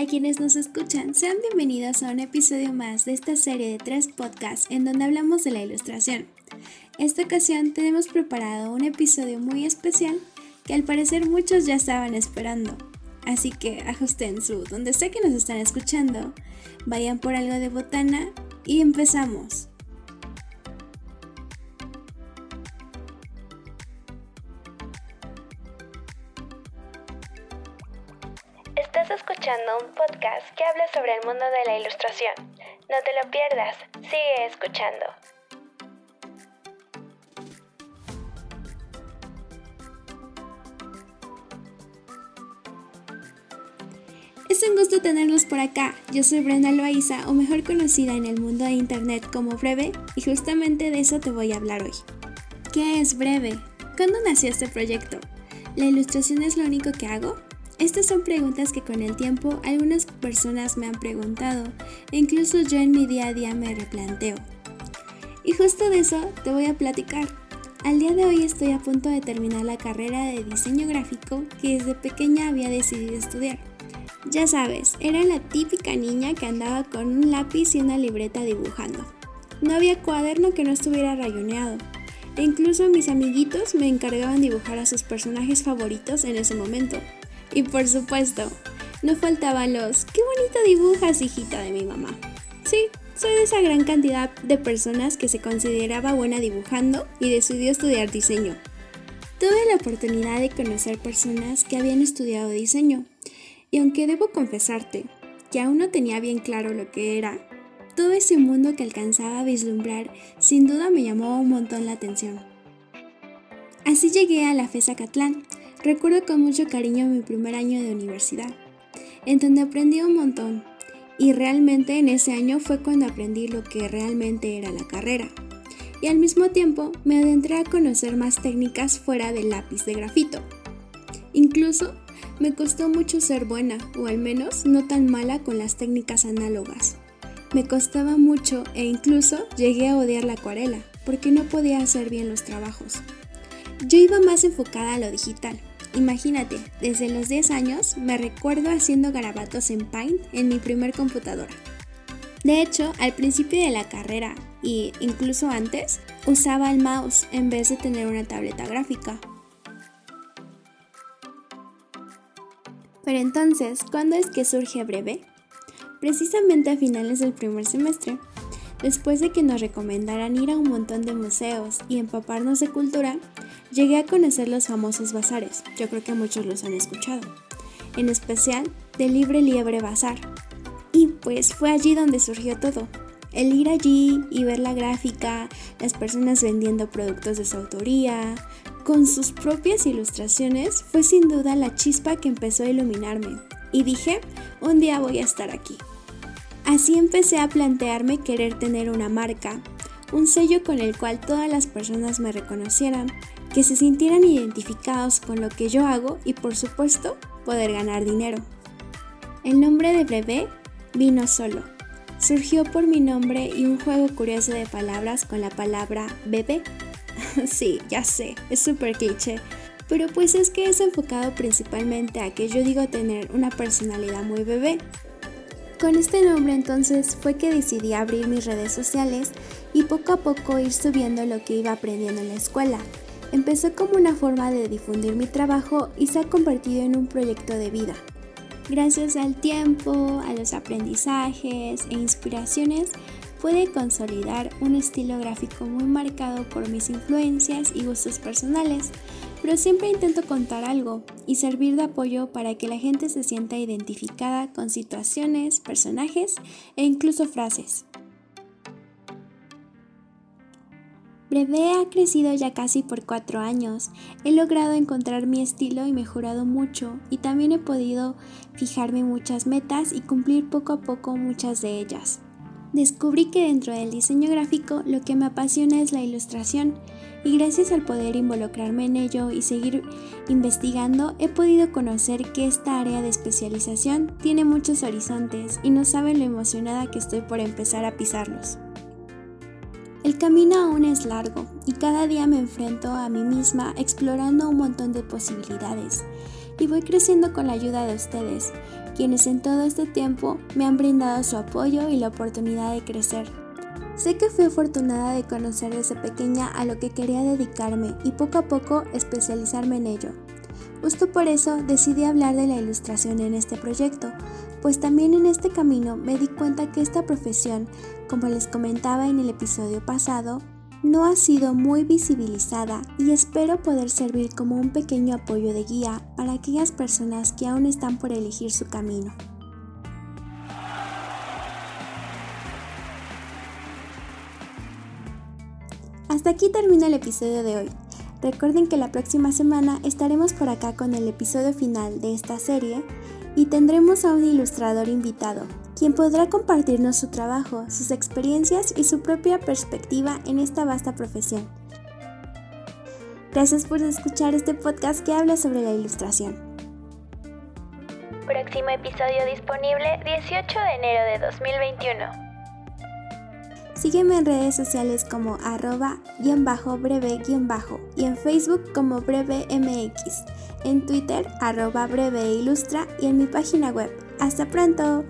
A quienes nos escuchan, sean bienvenidos a un episodio más de esta serie de tres podcasts en donde hablamos de la ilustración. Esta ocasión tenemos preparado un episodio muy especial que al parecer muchos ya estaban esperando. Así que ajusten su donde sé que nos están escuchando, vayan por algo de botana y empezamos. Estás escuchando un podcast que habla sobre el mundo de la ilustración. No te lo pierdas, sigue escuchando. Es un gusto tenerlos por acá. Yo soy Brenda Loaiza, o mejor conocida en el mundo de internet como Breve, y justamente de eso te voy a hablar hoy. ¿Qué es Breve? ¿Cuándo nació este proyecto? ¿La ilustración es lo único que hago? Estas son preguntas que con el tiempo algunas personas me han preguntado e incluso yo en mi día a día me replanteo. Y justo de eso te voy a platicar. Al día de hoy estoy a punto de terminar la carrera de diseño gráfico que desde pequeña había decidido estudiar. Ya sabes, era la típica niña que andaba con un lápiz y una libreta dibujando. No había cuaderno que no estuviera rayoneado. E incluso mis amiguitos me encargaban dibujar a sus personajes favoritos en ese momento. Y por supuesto, no faltaban los ¡qué bonito dibujas, hijita de mi mamá! Sí, soy de esa gran cantidad de personas que se consideraba buena dibujando y decidió estudiar diseño. Tuve la oportunidad de conocer personas que habían estudiado diseño, y aunque debo confesarte que aún no tenía bien claro lo que era, todo ese mundo que alcanzaba a vislumbrar sin duda me llamó un montón la atención. Así llegué a la FESA Catlán, Recuerdo con mucho cariño mi primer año de universidad, en donde aprendí un montón, y realmente en ese año fue cuando aprendí lo que realmente era la carrera. Y al mismo tiempo me adentré a conocer más técnicas fuera del lápiz de grafito. Incluso me costó mucho ser buena, o al menos no tan mala con las técnicas análogas. Me costaba mucho e incluso llegué a odiar la acuarela, porque no podía hacer bien los trabajos. Yo iba más enfocada a lo digital, Imagínate, desde los 10 años me recuerdo haciendo garabatos en Paint en mi primer computadora. De hecho, al principio de la carrera y incluso antes, usaba el mouse en vez de tener una tableta gráfica. Pero entonces, ¿cuándo es que surge Breve? Precisamente a finales del primer semestre, después de que nos recomendaran ir a un montón de museos y empaparnos de cultura, Llegué a conocer los famosos bazares, yo creo que muchos los han escuchado, en especial de Libre Liebre Bazar. Y pues fue allí donde surgió todo. El ir allí y ver la gráfica, las personas vendiendo productos de su autoría, con sus propias ilustraciones, fue sin duda la chispa que empezó a iluminarme. Y dije, un día voy a estar aquí. Así empecé a plantearme querer tener una marca, un sello con el cual todas las personas me reconocieran, que se sintieran identificados con lo que yo hago y por supuesto poder ganar dinero. El nombre de bebé vino solo. Surgió por mi nombre y un juego curioso de palabras con la palabra bebé. sí, ya sé, es súper cliché, pero pues es que es enfocado principalmente a que yo digo tener una personalidad muy bebé. Con este nombre entonces fue que decidí abrir mis redes sociales y poco a poco ir subiendo lo que iba aprendiendo en la escuela, Empezó como una forma de difundir mi trabajo y se ha convertido en un proyecto de vida. Gracias al tiempo, a los aprendizajes e inspiraciones, pude consolidar un estilo gráfico muy marcado por mis influencias y gustos personales, pero siempre intento contar algo y servir de apoyo para que la gente se sienta identificada con situaciones, personajes e incluso frases. Breve ha crecido ya casi por cuatro años. He logrado encontrar mi estilo y mejorado mucho y también he podido fijarme muchas metas y cumplir poco a poco muchas de ellas. Descubrí que dentro del diseño gráfico lo que me apasiona es la ilustración y gracias al poder involucrarme en ello y seguir investigando he podido conocer que esta área de especialización tiene muchos horizontes y no saben lo emocionada que estoy por empezar a pisarlos. El camino aún es largo y cada día me enfrento a mí misma explorando un montón de posibilidades. Y voy creciendo con la ayuda de ustedes, quienes en todo este tiempo me han brindado su apoyo y la oportunidad de crecer. Sé que fui afortunada de conocer desde pequeña a lo que quería dedicarme y poco a poco especializarme en ello. Justo por eso decidí hablar de la ilustración en este proyecto, pues también en este camino me di cuenta que esta profesión, como les comentaba en el episodio pasado, no ha sido muy visibilizada y espero poder servir como un pequeño apoyo de guía para aquellas personas que aún están por elegir su camino. Hasta aquí termina el episodio de hoy. Recuerden que la próxima semana estaremos por acá con el episodio final de esta serie y tendremos a un ilustrador invitado, quien podrá compartirnos su trabajo, sus experiencias y su propia perspectiva en esta vasta profesión. Gracias por escuchar este podcast que habla sobre la ilustración. Próximo episodio disponible 18 de enero de 2021. Sígueme en redes sociales como arroba breve y en Facebook como brevemx, en Twitter arroba breve ilustra y en mi página web. ¡Hasta pronto!